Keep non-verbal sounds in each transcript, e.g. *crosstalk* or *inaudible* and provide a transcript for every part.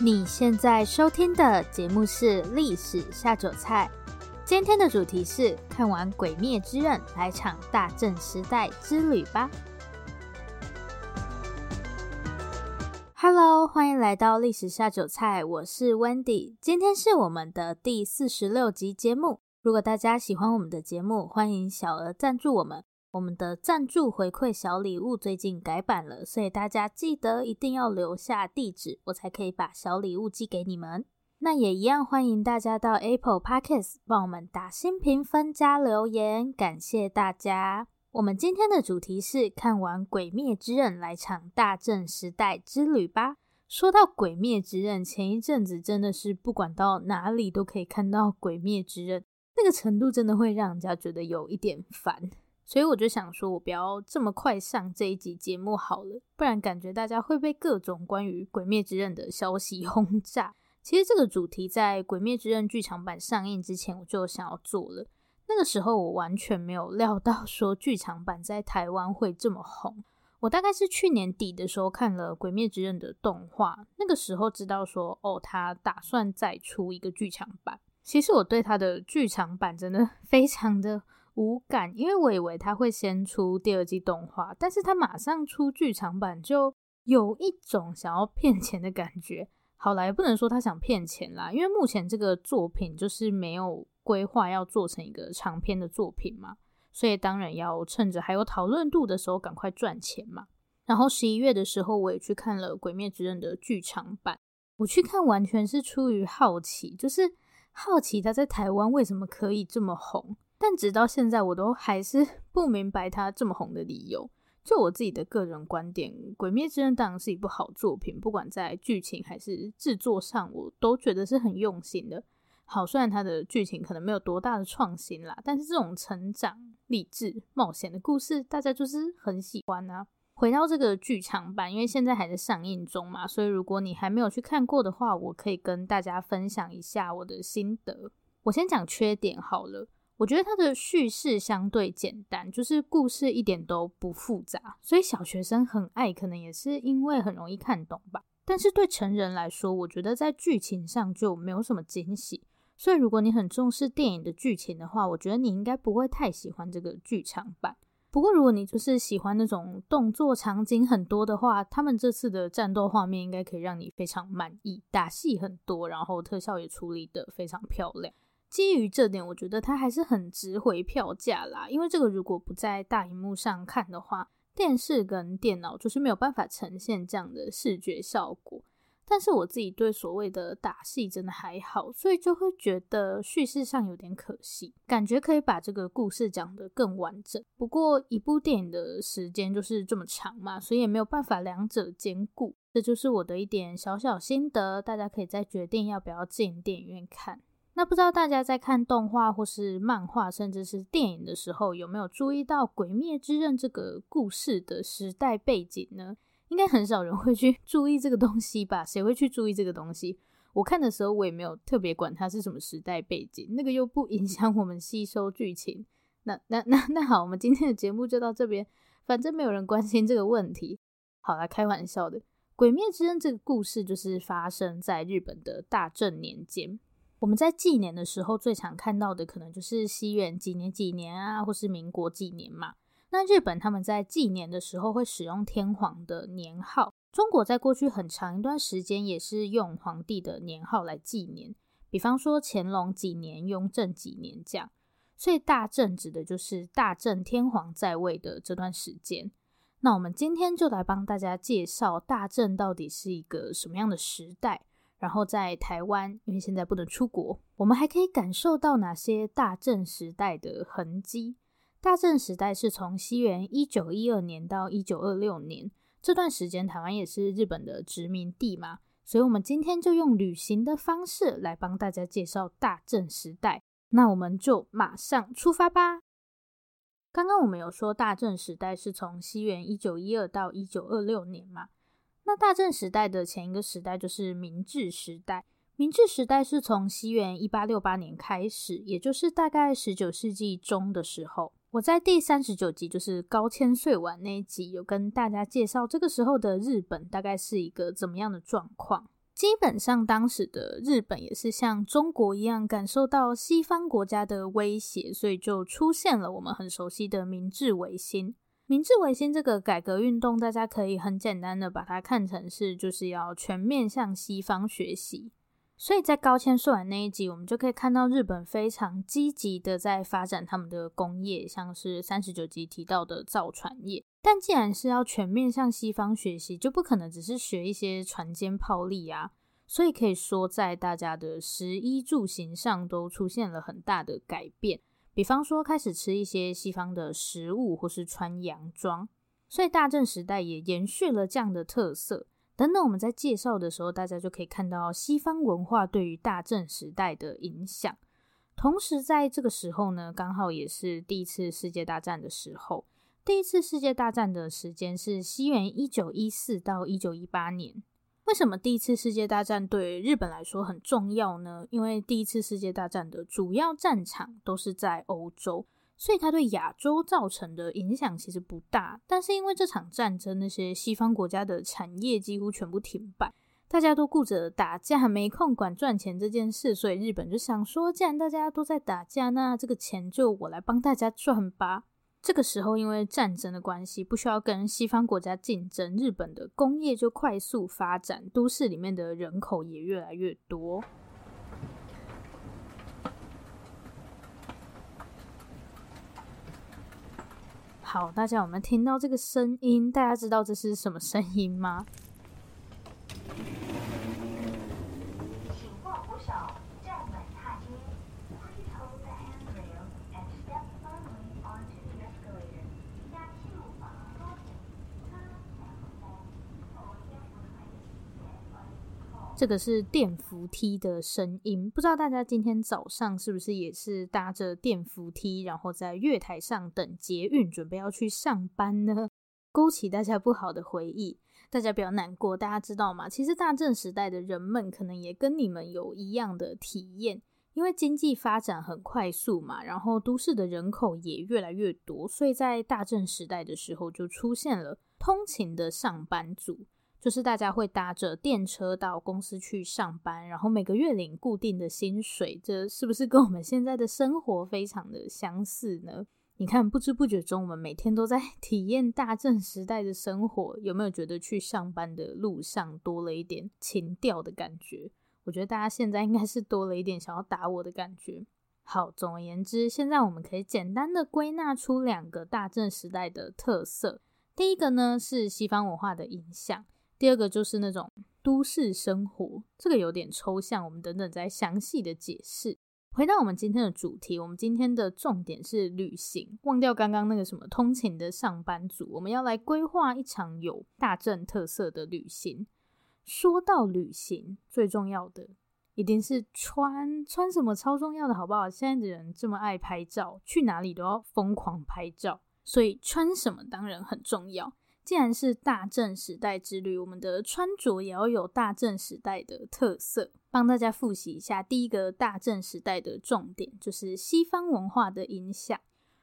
你现在收听的节目是《历史下酒菜》，今天的主题是看完《鬼灭之刃》，来场大正时代之旅吧。Hello，欢迎来到《历史下酒菜》，我是 Wendy，今天是我们的第四十六集节目。如果大家喜欢我们的节目，欢迎小额赞助我们。我们的赞助回馈小礼物最近改版了，所以大家记得一定要留下地址，我才可以把小礼物寄给你们。那也一样欢迎大家到 Apple Podcast 帮我们打新评分加留言，感谢大家。我们今天的主题是看完《鬼灭之刃》，来场大正时代之旅吧。说到《鬼灭之刃》，前一阵子真的是不管到哪里都可以看到《鬼灭之刃》，那个程度真的会让人家觉得有一点烦。所以我就想说，我不要这么快上这一集节目好了，不然感觉大家会被各种关于《鬼灭之刃》的消息 *laughs* 轰炸。其实这个主题在《鬼灭之刃》剧场版上映之前，我就想要做了。那个时候我完全没有料到说剧场版在台湾会这么红。我大概是去年底的时候看了《鬼灭之刃》的动画，那个时候知道说，哦，他打算再出一个剧场版。其实我对他的剧场版真的 *laughs* 非常的。无感，因为我以为他会先出第二季动画，但是他马上出剧场版，就有一种想要骗钱的感觉。好啦，也不能说他想骗钱啦，因为目前这个作品就是没有规划要做成一个长篇的作品嘛，所以当然要趁着还有讨论度的时候赶快赚钱嘛。然后十一月的时候，我也去看了《鬼灭之刃》的剧场版，我去看完全是出于好奇，就是好奇他在台湾为什么可以这么红。但直到现在，我都还是 *laughs* 不明白他这么红的理由。就我自己的个人观点，《鬼灭之刃》当然是一部好作品，不管在剧情还是制作上，我都觉得是很用心的。好，虽然它的剧情可能没有多大的创新啦，但是这种成长、励志、冒险的故事，大家就是很喜欢啊。回到这个剧场版，因为现在还在上映中嘛，所以如果你还没有去看过的话，我可以跟大家分享一下我的心得。我先讲缺点好了。我觉得它的叙事相对简单，就是故事一点都不复杂，所以小学生很爱，可能也是因为很容易看懂吧。但是对成人来说，我觉得在剧情上就没有什么惊喜。所以如果你很重视电影的剧情的话，我觉得你应该不会太喜欢这个剧场版。不过如果你就是喜欢那种动作场景很多的话，他们这次的战斗画面应该可以让你非常满意，打戏很多，然后特效也处理得非常漂亮。基于这点，我觉得它还是很值回票价啦。因为这个如果不在大荧幕上看的话，电视跟电脑就是没有办法呈现这样的视觉效果。但是我自己对所谓的打戏真的还好，所以就会觉得叙事上有点可惜，感觉可以把这个故事讲得更完整。不过一部电影的时间就是这么长嘛，所以也没有办法两者兼顾。这就是我的一点小小心得，大家可以再决定要不要进电影院看。那不知道大家在看动画或是漫画，甚至是电影的时候，有没有注意到《鬼灭之刃》这个故事的时代背景呢？应该很少人会去注意这个东西吧？谁会去注意这个东西？我看的时候，我也没有特别管它是什么时代背景，那个又不影响我们吸收剧情。那那那那好，我们今天的节目就到这边，反正没有人关心这个问题。好啦，开玩笑的，《鬼灭之刃》这个故事就是发生在日本的大正年间。我们在纪年的时候最常看到的，可能就是西元几年几年啊，或是民国几年嘛。那日本他们在纪年的时候会使用天皇的年号，中国在过去很长一段时间也是用皇帝的年号来纪年，比方说乾隆几年、雍正几年这样。所以大正指的就是大正天皇在位的这段时间。那我们今天就来帮大家介绍大正到底是一个什么样的时代。然后在台湾，因为现在不能出国，我们还可以感受到哪些大正时代的痕迹？大正时代是从西元一九一二年到一九二六年这段时间，台湾也是日本的殖民地嘛，所以我们今天就用旅行的方式来帮大家介绍大正时代。那我们就马上出发吧。刚刚我们有说大正时代是从西元一九一二到一九二六年嘛。那大正时代的前一个时代就是明治时代。明治时代是从西元一八六八年开始，也就是大概十九世纪中的时候。我在第三十九集，就是高千穗丸那一集，有跟大家介绍这个时候的日本大概是一个怎么样的状况。基本上，当时的日本也是像中国一样感受到西方国家的威胁，所以就出现了我们很熟悉的明治维新。明治维新这个改革运动，大家可以很简单的把它看成是就是要全面向西方学习。所以在高千穗丸那一集，我们就可以看到日本非常积极的在发展他们的工业，像是三十九集提到的造船业。但既然是要全面向西方学习，就不可能只是学一些船坚炮利啊。所以可以说，在大家的食衣住行上都出现了很大的改变。比方说，开始吃一些西方的食物，或是穿洋装。所以大正时代也延续了这样的特色。等等，我们在介绍的时候，大家就可以看到西方文化对于大正时代的影响。同时，在这个时候呢，刚好也是第一次世界大战的时候。第一次世界大战的时间是西元一九一四到一九一八年。为什么第一次世界大战对日本来说很重要呢？因为第一次世界大战的主要战场都是在欧洲，所以它对亚洲造成的影响其实不大。但是因为这场战争，那些西方国家的产业几乎全部停摆，大家都顾着打架，没空管赚钱这件事，所以日本就想说，既然大家都在打架，那这个钱就我来帮大家赚吧。这个时候，因为战争的关系，不需要跟西方国家竞争，日本的工业就快速发展，都市里面的人口也越来越多。好，大家有没有听到这个声音？大家知道这是什么声音吗？这个是电扶梯的声音，不知道大家今天早上是不是也是搭着电扶梯，然后在月台上等捷运，准备要去上班呢？勾起大家不好的回忆，大家不要难过。大家知道吗？其实大正时代的人们可能也跟你们有一样的体验，因为经济发展很快速嘛，然后都市的人口也越来越多，所以在大正时代的时候就出现了通勤的上班族。就是大家会搭着电车到公司去上班，然后每个月领固定的薪水，这是不是跟我们现在的生活非常的相似呢？你看，不知不觉中，我们每天都在 *laughs* 体验大正时代的生活，有没有觉得去上班的路上多了一点情调的感觉？我觉得大家现在应该是多了一点想要打我的感觉。好，总而言之，现在我们可以简单的归纳出两个大正时代的特色。第一个呢，是西方文化的影响。第二个就是那种都市生活，这个有点抽象，我们等等再详细的解释。回到我们今天的主题，我们今天的重点是旅行，忘掉刚刚那个什么通勤的上班族，我们要来规划一场有大正特色的旅行。说到旅行，最重要的一定是穿，穿什么超重要的，好不好？现在的人这么爱拍照，去哪里都要疯狂拍照，所以穿什么当然很重要。既然是大正时代之旅，我们的穿着也要有大正时代的特色。帮大家复习一下，第一个大正时代的重点就是西方文化的影响。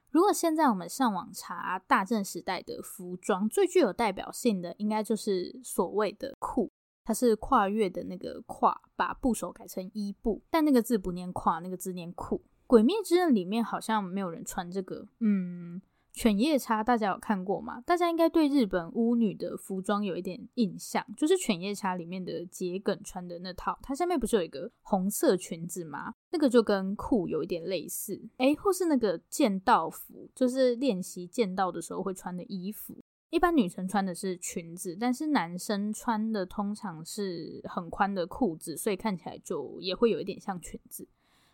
如果现在我们上网查大正时代的服装，最具有代表性的应该就是所谓的裤，它是跨越的那个跨，把部首改成伊部，但那个字不念跨，那个字念裤。鬼灭之刃里面好像没有人穿这个，嗯。犬夜叉大家有看过吗？大家应该对日本巫女的服装有一点印象，就是犬夜叉里面的桔梗穿的那套，它下面不是有一个红色裙子吗？那个就跟裤有一点类似，诶，或是那个剑道服，就是练习剑道的时候会穿的衣服。一般女生穿的是裙子，但是男生穿的通常是很宽的裤子，所以看起来就也会有一点像裙子。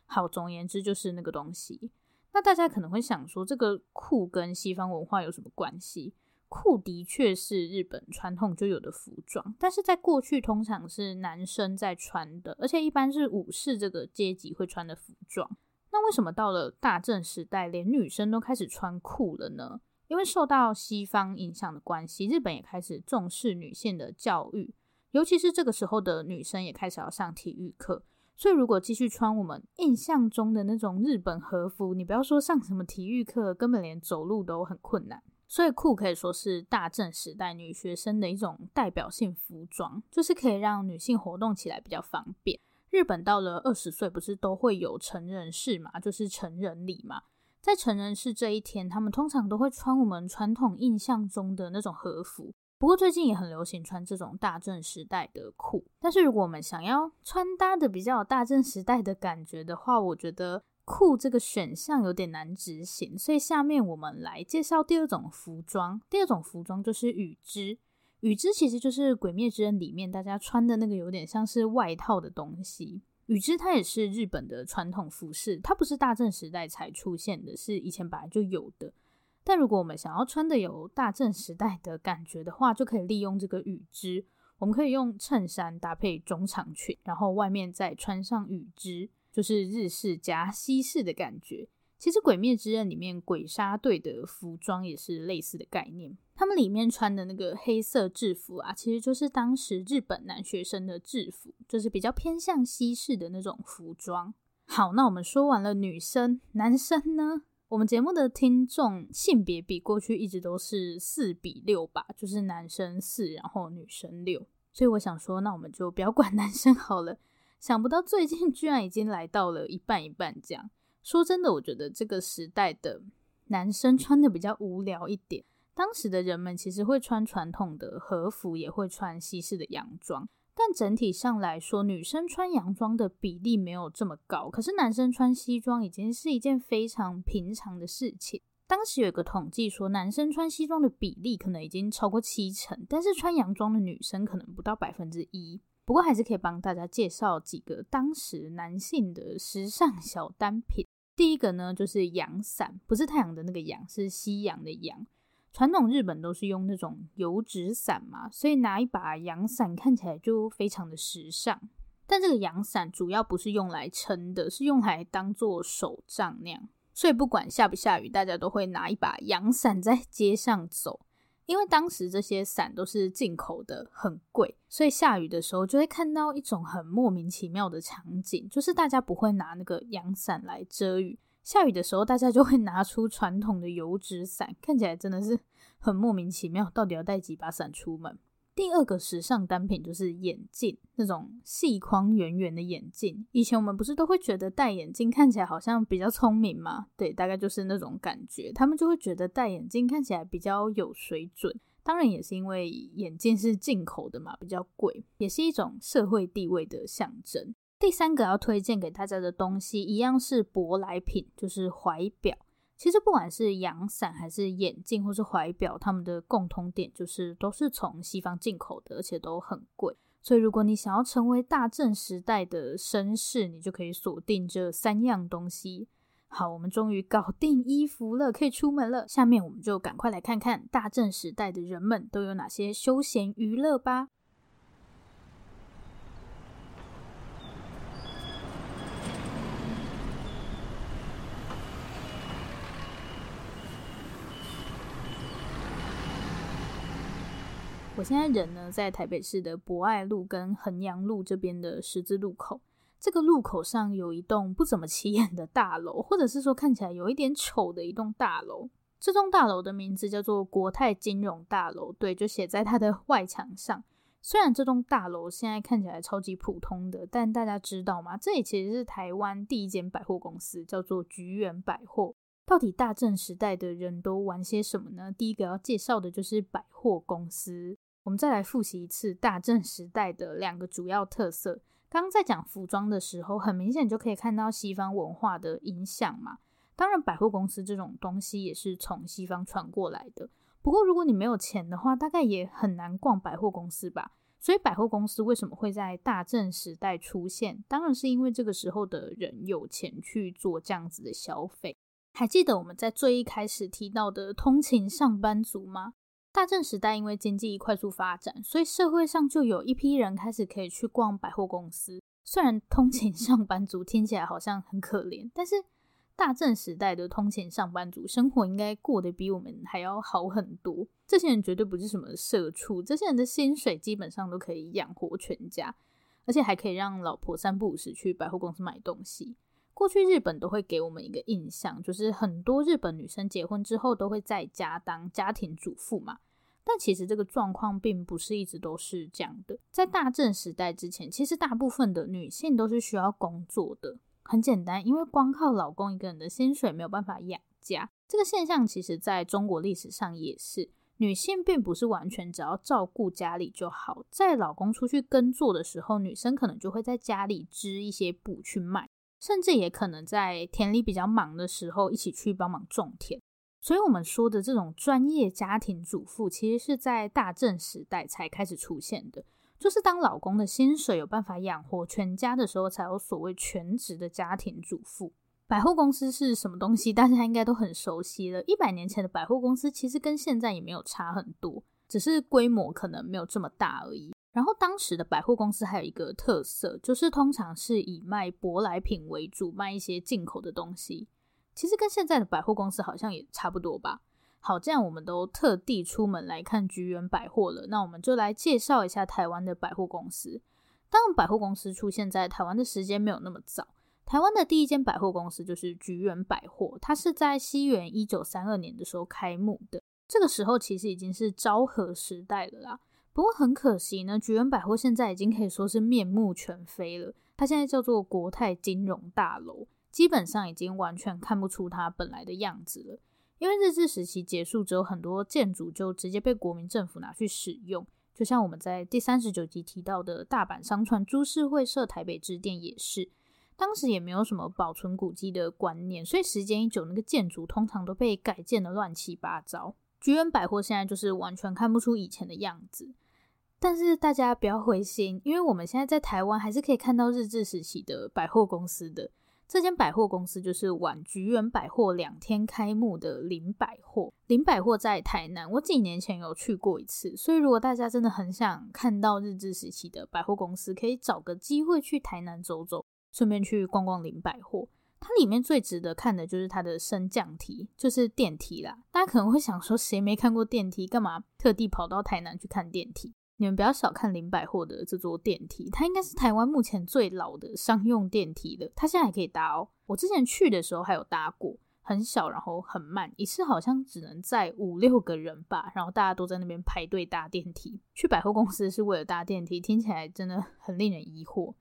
好，总而言之就是那个东西。那大家可能会想说，这个裤跟西方文化有什么关系？裤的确是日本传统就有的服装，但是在过去通常是男生在穿的，而且一般是武士这个阶级会穿的服装。那为什么到了大正时代，连女生都开始穿裤了呢？因为受到西方影响的关系，日本也开始重视女性的教育，尤其是这个时候的女生也开始要上体育课。所以，如果继续穿我们印象中的那种日本和服，你不要说上什么体育课，根本连走路都很困难。所以裤可以说是大正时代女学生的一种代表性服装，就是可以让女性活动起来比较方便。日本到了二十岁不是都会有成人式嘛，就是成人礼嘛。在成人式这一天，他们通常都会穿我们传统印象中的那种和服。不过最近也很流行穿这种大正时代的裤。但是如果我们想要穿搭的比较有大正时代的感觉的话，我觉得。裤这个选项有点难执行，所以下面我们来介绍第二种服装。第二种服装就是羽织，羽织其实就是《鬼灭之刃》里面大家穿的那个有点像是外套的东西。羽织它也是日本的传统服饰，它不是大正时代才出现的，是以前本来就有的。但如果我们想要穿的有大正时代的感觉的话，就可以利用这个羽织。我们可以用衬衫搭配中长裙，然后外面再穿上羽织。就是日式加西式的感觉。其实《鬼灭之刃》里面鬼杀队的服装也是类似的概念。他们里面穿的那个黑色制服啊，其实就是当时日本男学生的制服，就是比较偏向西式的那种服装。好，那我们说完了女生，男生呢？我们节目的听众性别比过去一直都是四比六吧，就是男生四，然后女生六。所以我想说，那我们就不要管 *laughs* 男生好了。想不到最近居然已经来到了一半一半这样。说真的，我觉得这个时代的男生穿的比较无聊一点。当时的人们其实会穿传统的和服，也会穿西式的洋装，但整体上来说，女生穿洋装的比例没有这么高。可是男生穿西装已经是一件非常平常的事情。当时有一个统计说，男生穿西装的比例可能已经超过七成，但是穿洋装的女生可能不到百分之一。不过还是可以帮大家介绍几个当时男性的时尚小单品。第一个呢，就是阳伞，不是太阳的那个阳，是西洋的阳。传统日本都是用那种油纸伞嘛，所以拿一把阳伞看起来就非常的时尚。但这个阳伞主要不是用来撑的，是用来当做手杖那样。所以不管下不下雨，大家都会拿一把阳伞在街上走。因为当时这些伞都是进口的，很贵，所以下雨的时候就会看到一种很莫名其妙的场景，就是大家不会拿那个阳伞来遮雨，下雨的时候大家就会拿出传统的油纸伞，看起来真的是很莫名其妙，到底要带几把伞出门？第二个时尚单品就是眼镜，那种细框圆圆的眼镜。以前我们不是都会觉得戴眼镜看起来好像比较聪明吗？对，大概就是那种感觉。他们就会觉得戴眼镜看起来比较有水准。当然也是因为眼镜是进口的嘛，比较贵，也是一种社会地位的象征。第三个要推荐给大家的东西，一样是舶来品，就是怀表。其实不管是阳伞还是眼镜或是怀表，他们的共通点就是都是从西方进口的，而且都很贵。所以如果你想要成为大正时代的绅士，你就可以锁定这三样东西。好，我们终于搞定衣服了，可以出门了。下面我们就赶快来看看大正时代的人们都有哪些休闲娱乐吧。我现在人呢，在台北市的博爱路跟衡阳路这边的十字路口。这个路口上有一栋不怎么起眼的大楼，或者是说看起来有一点丑的一栋大楼。这栋大楼的名字叫做国泰金融大楼，对，就写在它的 *laughs* 外墙上。虽然这栋大楼现在看起来超级普通的，但大家知道吗？这里其实是台湾第一间百货公司，叫做菊园百货。到底大正时代的人都玩些什么呢？第一个要介绍的就是百货公司。我们再来复习一次大正时代的两个主要特色。刚刚在讲服装的时候，很明显就可以看到西方文化的影响嘛。当然，百货公司这种东西也是从西方传过来的。不过，如果你没有钱的话，大概也很难逛百货公司吧。所以，百货公司为什么会在大正时代出现？当然是因为这个时候的人有钱去做这样子的消费。还记得我们在最一开始提到的通勤上班族吗？大正时代，因为经济快速发展，所以社会上就有一批人开始可以去逛百货公司。虽然通勤上班族听起来好像很可怜，但是大正时代的通勤上班族生活应该过得比我们还要好很多。这些人绝对不是什么社畜，这些人的薪水基本上都可以养活全家，而且还可以让老婆三不五时去百货公司买东西。过去日本都会给我们一个印象，就是很多日本女生结婚之后都会在家当家庭主妇嘛。但其实这个状况并不是一直都是这样的。在大正时代之前，其实大部分的女性都是需要工作的。很简单，因为光靠老公一个人的薪水没有办法养家。这个现象其实在中国历史上也是，女性并不是完全只要照顾家里就好。在老公出去耕作的时候，女生可能就会在家里织一些布去卖。甚至也可能在田里比较忙的时候，一起去帮忙种田。所以，我们说的这种专业家庭主妇，其实是在大正时代才开始出现的。就是当老公的薪水有办法养活全家的时候，才有所谓全职的家庭主妇。百货公司是什么东西？*laughs* 大家应该都很熟悉了。一百年前的百货公司其实跟现在也没有差很多，只是规模可能没有这么大而已。然后当时的百货公司还有一个特色，就是通常是以卖舶来品为主，卖一些进口的东西。其实跟现在的百货公司好像也差不多吧。好，这样我们都特地出门来看菊园百货了，那我们就来介绍一下台湾的百货公司。当然，百货公司出现在台湾的时间没有那么早，台湾的第一间百货公司就是菊园百货，它是在西元一九三二年的时候开幕的。这个时候其实已经是昭和时代了啦。不过很可惜呢，菊园百货现在已经可以说是面目全非了。它现在叫做国泰金融大楼，基本上已经完全看不出它本来的样子了。因为日治时期结束之后，很多建筑就直接被国民政府拿去使用。就像我们在第三十九集提到的大阪商船株式会社台北支店也是，当时也没有什么保存古迹的观念，所以时间一久，那个建筑通常都被改建得乱七八糟。菊园百货现在就是完全看不出以前的样子。但是大家不要灰心，因为我们现在在台湾还是可以看到日治时期的百货公司的。这间百货公司就是晚菊园百货两天开幕的林百货。林百货在台南，我几年前有去过一次，所以如果大家真的很想看到日治时期的百货公司，可以找个机会去台南走走，顺便去逛逛林百货。它里面最值得看的就是它的升降梯，就是电梯啦。大家可能会想说，谁没看过电梯？干嘛特地跑到台南去看电梯？你们不要小看林百货的这座电梯，它应该是台湾目前最老的商用电梯了。它现在还可以搭哦，我之前去的时候还有搭过，很小，然后很慢，一次好像只能载五六个人吧，然后大家都在那边排队搭电梯。去百货公司是为了搭电梯，听起来真的很令人疑惑。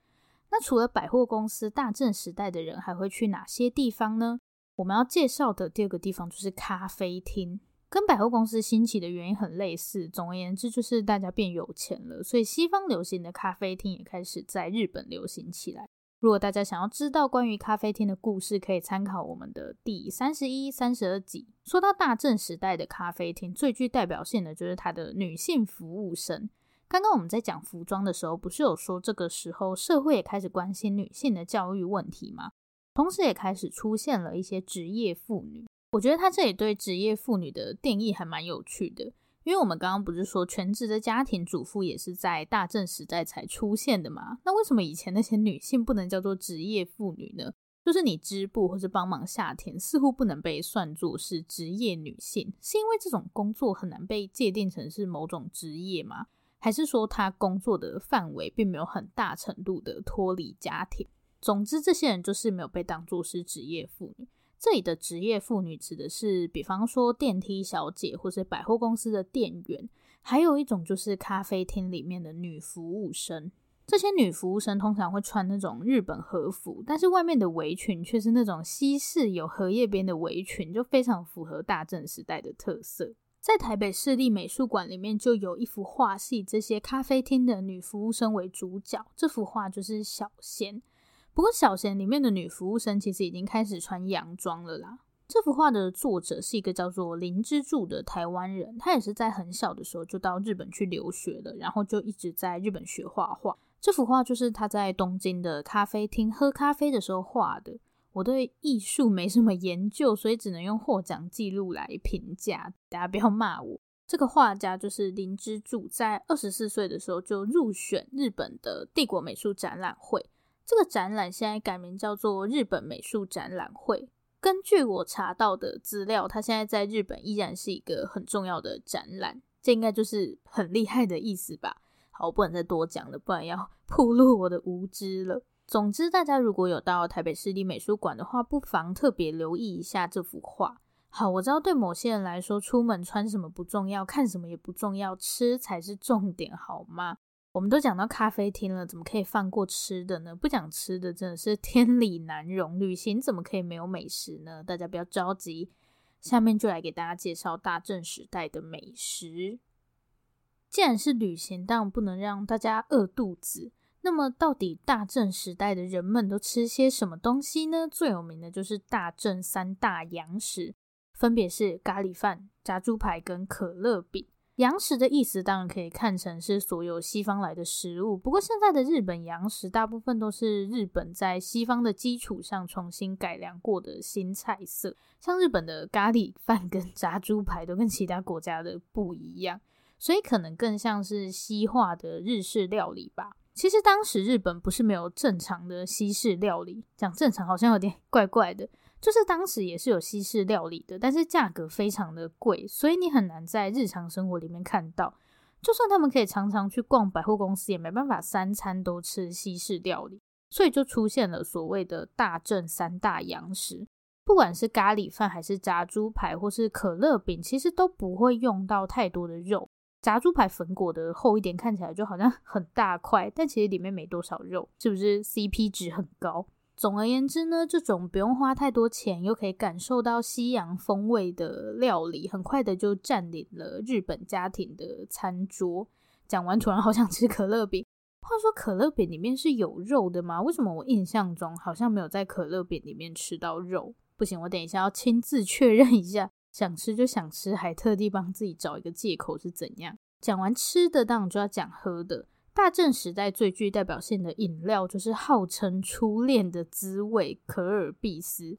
那除了百货公司，大正时代的人还会去哪些地方呢？我们要介绍的第二个地方就是咖啡厅。跟百货公司兴起的原因很类似，总而言之就是大家变有钱了，所以西方流行的咖啡厅也开始在日本流行起来。如果大家想要知道关于咖啡厅的故事，可以参考我们的第三十一、三十二集。说到大正时代的咖啡厅，最具代表性的就是它的女性服务生。刚刚我们在讲服装的时候，不是有说这个时候社会也开始关心女性的教育问题吗？同时也开始出现了一些职业妇女。我觉得他这里对职业妇女的定义还蛮有趣的，因为我们刚刚不是说全职的家庭主妇也是在大正时代才出现的吗？那为什么以前那些女性不能叫做职业妇女呢？就是你织布或是帮忙下田，似乎不能被算作是职业女性，是因为这种工作很难被界定成是某种职业吗？还是说她工作的范围并没有很大程度的脱离家庭？总之，这些人就是没有被当作是职业妇女。这里的职业妇女指的是，比方说电梯小姐，或是百货公司的店员，还有一种就是咖啡厅里面的女服务生。这些女服务生通常会穿那种日本和服，但是外面的围裙却是那种西式有荷叶边的围裙，就非常符合大正时代的特色。在台北市立美术馆里面就有一幅画，是以这些咖啡厅的女服务生为主角。这幅画就是小仙。不过，小贤里面的女服务生其实已经开始穿洋装了啦。这幅画的作者是一个叫做林之助的台湾人，他也是在很小的时候就到日本去留学了，然后就一直在日本学画画。这幅画就是他在东京的咖啡厅喝咖啡的时候画的。我对艺术没什么研究，所以只能用获奖记录来评价，大家不要骂我。这个画家就是林之助，在二十四岁的时候就入选日本的帝国美术展览会。这个展览现在改名叫做日本美术展览会。根据我查到的资料，它现在在日本依然是一个很重要的展览。这应该就是很厉害的意思吧？好，我不能再多讲了，不然要 *laughs* 暴露我的无知了。总之，大家如果有到台北市立美术馆的话，不妨特别留意一下这幅画。好，我知道对某些人来说，出门穿什么不重要，看什么也不重要，吃才是重点，好吗？我们都讲到咖啡厅了，怎么可以放过吃的呢？不讲吃的真的是 *laughs* 天理难容。旅行怎么可以没有美食呢？大家不要着急，下面就来给大家介绍大正时代的美食。既然是旅行，当然不能让大家饿肚子。那么，到底大正时代的人们都吃些什么东西呢？最有名的就是大正三大洋食，分别是咖喱饭、炸猪排跟可乐饼。洋食的意思当然可以看成是所有西方来的食物，不过现在的日本洋食大部分都是日本在西方的基础上重新改良过的新菜色，像日本的咖喱饭跟炸猪排都跟其他国家的不一样，所以可能更像是西化的日式料理吧。其实当时日本不是没有正常的西式料理，讲正常好像有点怪怪的，就是当时也是有西式料理的，但是价格非常的贵，所以你很难在日常生活里面看到。就算他们可以常常去逛百货公司，也没办法三餐都吃西式料理，所以就出现了所谓的大正三大洋食，不管是咖喱饭还是炸猪排或是可乐饼，其实都不会用到太多的肉。炸猪排粉裹的厚一点，看起来就好像 *laughs* 很大块，但其实里面没多少肉，是不是 CP 值很高？总而言之呢，这种不用花太多钱，又可以感受到西洋风味的料理，很快的就占领了日本家庭的餐桌。讲完，突然好想吃可乐饼。话说，可乐饼里面是有肉的吗？为什么我印象中好像没有在可乐饼里面吃到肉？不行，我等一下要亲自确认一下。想吃就想吃，还特地帮自己找一个借口是怎样？讲完吃的，当然就要讲喝的。大正时代最具代表性的饮料，就是号称初恋的滋味——可尔必思。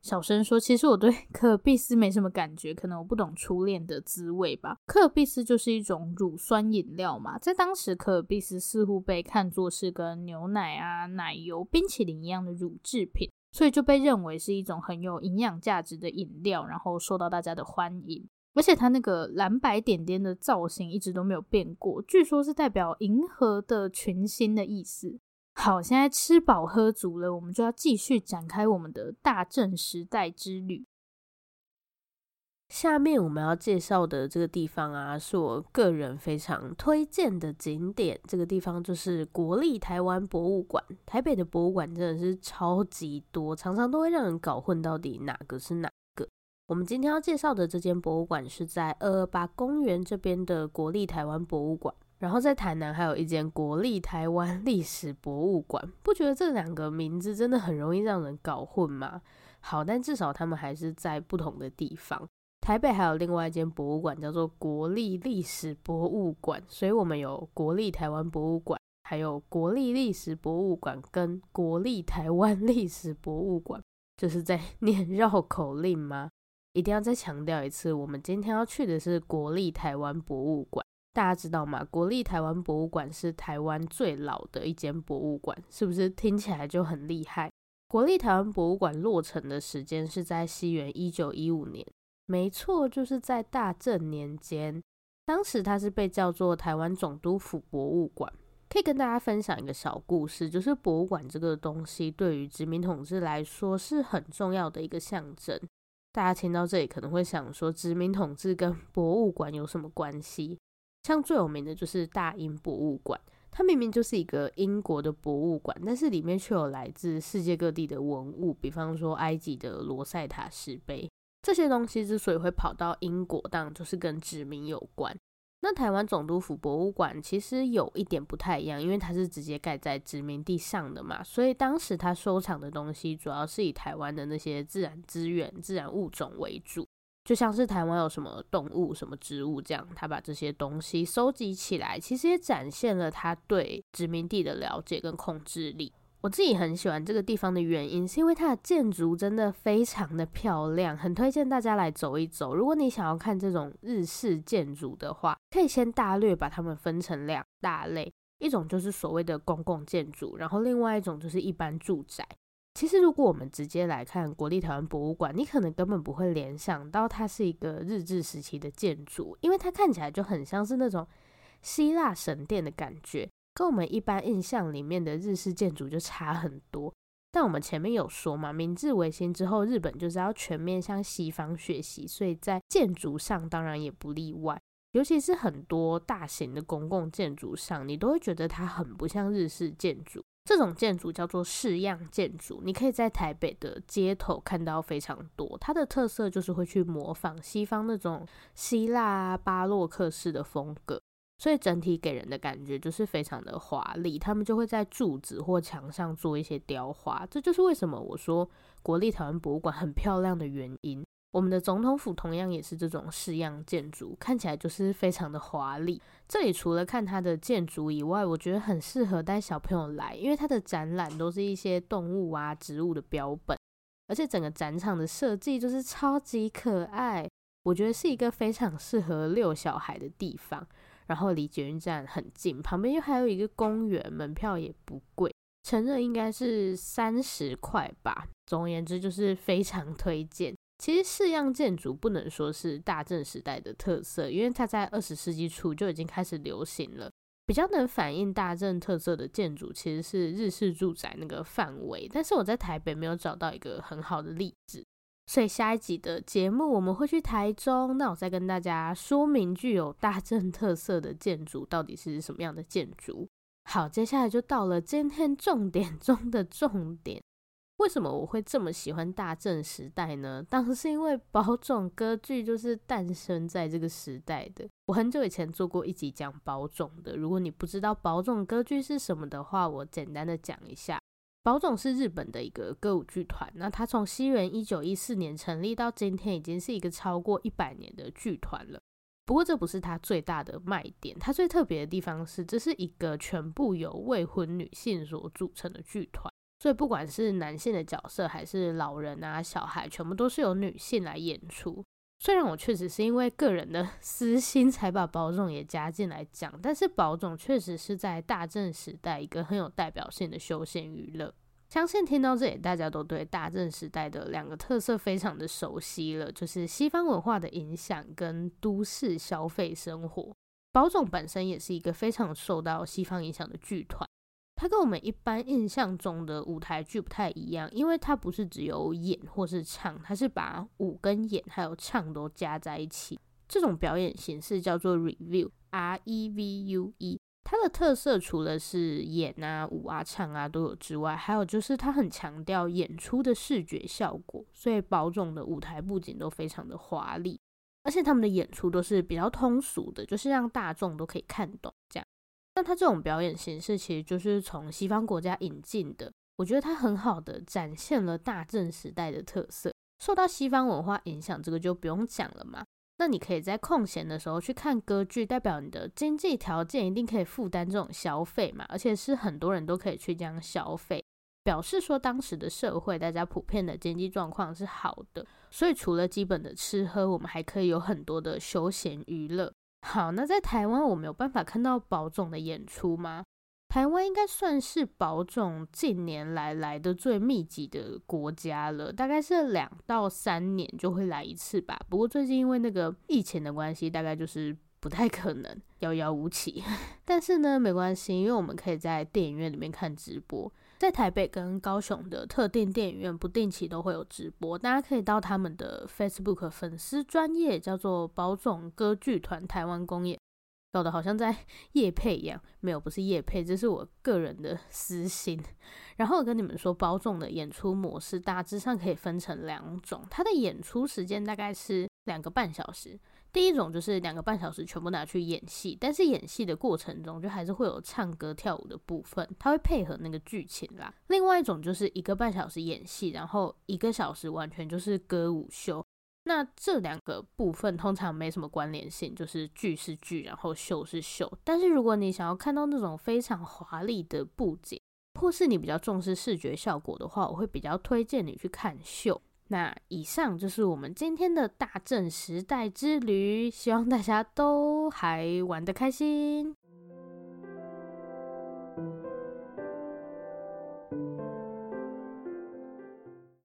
小声说，其实我对可尔必思没什么感觉，可能我不懂初恋的滋味吧。可尔必思就是一种乳酸饮料嘛，在当时，可尔必思似乎被看作是跟牛奶啊、奶油、冰淇淋一样的乳制品。所以就被认为是一种很有营养价值的饮料，然后受到大家的欢迎。而且它那个蓝白点点的造型一直都没有变过，据说是代表银河的群星的意思。好，现在吃饱喝足了，我们就要继续展开我们的大正时代之旅。下面我们要介绍的这个地方啊，是我个人非常推荐的景点。这个地方就是国立台湾博物馆。台北的博物馆真的是超级多，常常都会让人搞混到底哪个是哪。我们今天要介绍的这间博物馆是在二二八公园这边的国立台湾博物馆。然后在台南还有一间国立台湾历史博物馆。不觉得这两个名字真的很容易让人搞混吗？好，但至少他们还是在不同的地方。台北还有另外一间博物馆，叫做国立历史博物馆，所以我们有国立台湾博物馆，还有国立历史博物馆跟国立台湾历史博物馆，就是在 *laughs* 念绕口令吗？一定要再强调一次，我们今天要去的是国立台湾博物馆，大家知道吗？国立台湾博物馆是台湾最老的一间博物馆，是不是听起来就很厉害？国立台湾博物馆落成的时间是在西元一九一五年。没错，就是在大正年间，当时它是被叫做台湾总督府博物馆。可以跟大家分享一个小故事，就是博物馆这个东西对于殖民统治来说是很重要的一个象征。大家听到这里可能会想说，殖民统治跟博物馆有什么关系？像最有名的就是大英博物馆，它明明就是一个英国的博物馆，但是里面却有来自世界各地的文物，比方说埃及的罗塞塔石碑。这些东西之所以会跑到英国，当然就是跟殖民有关。那台湾总督府博物馆其实有一点不太一样，因为它是直接盖在殖民地上的嘛，所以当时它收藏的东西主要是以台湾的那些自然资源、自然物种为主，就像是台湾有什么动物、什么植物这样，他把这些东西收集起来，其实也展现了他对殖民地的了解跟控制力。我自己很喜欢这个地方的原因，是因为它的建筑真的非常的漂亮，很推荐大家来走一走。如果你想要看这种日式建筑的话，可以先大略把它们分成两大类，一种就是所谓的公共建筑，然后另外一种就是一般住宅。其实如果我们直接来看国立台湾博物馆，你可能根本不会联想到它是一个日治时期的建筑，因为它看起来就很像是那种希腊神殿的感觉。跟我们一般印象里面的日式建筑就差很多。但我们前面有说嘛，明治维新之后，日本就是要全面向西方学习，所以在建筑上当然也不例外。尤其是很多大型的公共建筑上，你都会觉得它很不像日式建筑。这种建筑叫做式样建筑，你可以在台北的街头看到非常多。它的特色就是会去模仿西方那种希腊巴洛克式的风格。所以整体给人的感觉就是非常的华丽，他们就会在柱子或墙上做一些雕花，这就是为什么我说国立台湾博物馆很漂亮的原因。我们的总统府同样也是这种式样建筑，看起来就是非常的华丽。这里除了看它的建筑以外，我觉得很适合带小朋友来，因为它的展览都是一些动物啊、植物的标本，而且整个展场的设计就是超级可爱，我觉得是一个非常适合遛小孩的地方。然后离捷运站很近，旁边又还有一个公园，门票也不贵，成人应该是三十块吧。总而言之，就是非常推荐。其实式样建筑不能说是大正时代的特色，因为它在二十世纪初就已经开始流行了。比较能反映大正特色的建筑其实是日式住宅那个范围，但是我在台北没有找到一个很好的例子。所以下一集的节目我们会去台中，那我再跟大家说明具有大正特色的建筑到底是什么样的建筑。好，接下来就到了今天重点中的重点。为什么我会这么喜欢大正时代呢？当然是因为宝冢歌剧就是诞生在这个时代的。我很久以前做过一集讲宝冢的，如果你不知道宝冢歌剧是什么的话，我简单的讲一下。宝冢是日本的一个歌舞剧团，那它从西元一九一四年成立到今天，已经是一个超过一百年的剧团了。不过这不是它最大的卖点，它最特别的地方是，这是一个全部由未婚女性所组成的剧团，所以不管是男性的角色，还是老人啊、小孩，全部都是由女性来演出。虽然我确实是因为个人的 *laughs* 私心才把宝冢也加进来讲，但是宝冢确实是在大正时代一个很有代表性的休闲娱乐。相信听到这里，大家都对大正时代的两个特色非常的熟悉了，就是西方文化的影响跟都市消费生活。宝冢本身也是一个非常受到西方影响的剧团。它跟我们一般印象中的舞台剧不太一样，因为它不是只有演或是唱，它是把舞跟演还有唱都加在一起。这种表演形式叫做 review，R E V U E。它的特色除了是演啊、舞啊、唱啊都有之外，还有就是它很强调演出的视觉效果，所以宝冢的舞台布景都非常的华丽，而且他们的演出都是比较通俗的，就是让大众都可以看懂这样。那它这种表演形式其实就是从西方国家引进的，我觉得它很好的展现了大正时代的特色。受到西方文化影响，这个就不用讲了嘛。那你可以在空闲的时候去看歌剧，代表你的经济条件一定可以负担这种消费嘛，而且是很多人都可以去这样消费，表示说当时的社会大家普遍的经济状况是好的。所以除了基本的吃喝，我们还可以有很多的休闲娱乐。好，那在台湾我们有办法看到宝总的演出吗？台湾应该算是宝总近年来来的最密集的国家了，大概是两到三年就会来一次吧。不过最近因为那个疫情的关系，大概就是不太可能，遥遥无期。*laughs* 但是呢，没关系，因为我们可以在电影院里面看直播。在台北跟高雄的特定电影院，不定期都会有直播，大家可以到他们的 Facebook 粉丝专业，叫做宝总歌剧团台湾公演，搞得好像在 *laughs* 夜配一样，没有，不是夜配，这是我个人的私心。然后我跟你们说，宝总的演出模式大致上可以分成两种，它的演出时间大概是两个半小时。第一种就是两个半小时全部拿去演戏，但是演戏的过程中就还是会有唱歌跳舞的部分，它会配合那个剧情啦。另外一种就是一个半小时演戏，然后一个小时完全就是歌舞秀。那这两个部分通常没什么关联性，就是剧是剧，然后秀是秀。但是如果你想要看到那种非常华丽的布景，或是你比较重视视觉效果的话，我会比较推荐你去看秀。那以上就是我们今天的大正时代之旅，希望大家都还玩得开心。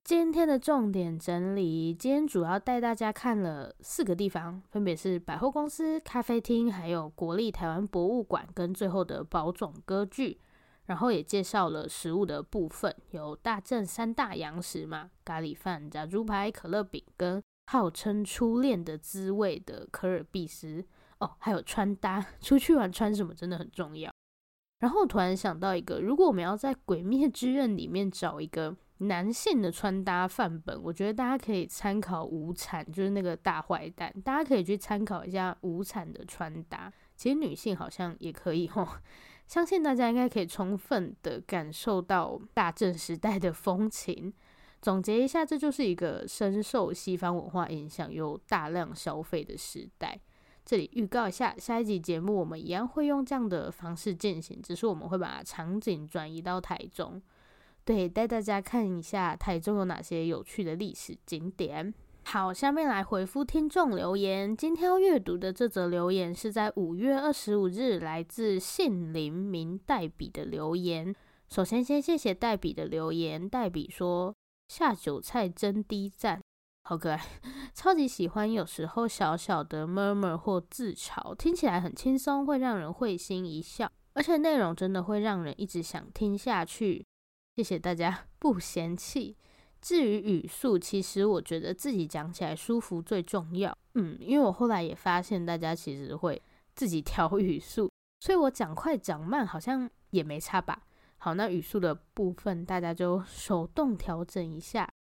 今天的重点整理，今天主要带大家看了四个地方，分别是百货公司、咖啡厅，还有国立台湾博物馆跟最后的宝塚歌剧。然后也介绍了食物的部分，有大正三大洋食嘛，咖喱饭、炸猪排、可乐饼，跟号称初恋的滋味的可尔必思。哦，还有穿搭，出去玩穿什么真的很重要。然后突然想到一个，如果我们要在《鬼灭之刃》里面找一个男性的穿搭范本，我觉得大家可以参考无惨，就是那个大坏蛋，大家可以去参考一下无惨的穿搭。其实女性好像也可以吼，相信大家应该可以充分的感受到大正时代的风情。总结一下，这就是一个深受西方文化影响又大量消费的时代。这里预告一下，下一集节目我们一样会用这样的方式进行，只是我们会把场景转移到台中，对，带大家看一下台中有哪些有趣的历史景点。好，下面来回复听众留言。今天要阅读的这则留言是在五月二十五日，来自姓林名黛比的留言。首先，先谢谢黛比的留言。黛比说：“下酒菜真低赞。”好可爱，*laughs* 超级喜欢。有时候小小的 murmur 或自嘲，听起来很轻松，会让人会心一笑，而且内容真的会让人一直想听下去。谢谢大家不嫌弃。至于语速，其实我觉得自己讲起来舒服最重要。嗯，因为我后来也发现大家其实会自己调语速，所以我讲快讲慢好像也没差吧。好，那语速的部分大家就手动调整一下。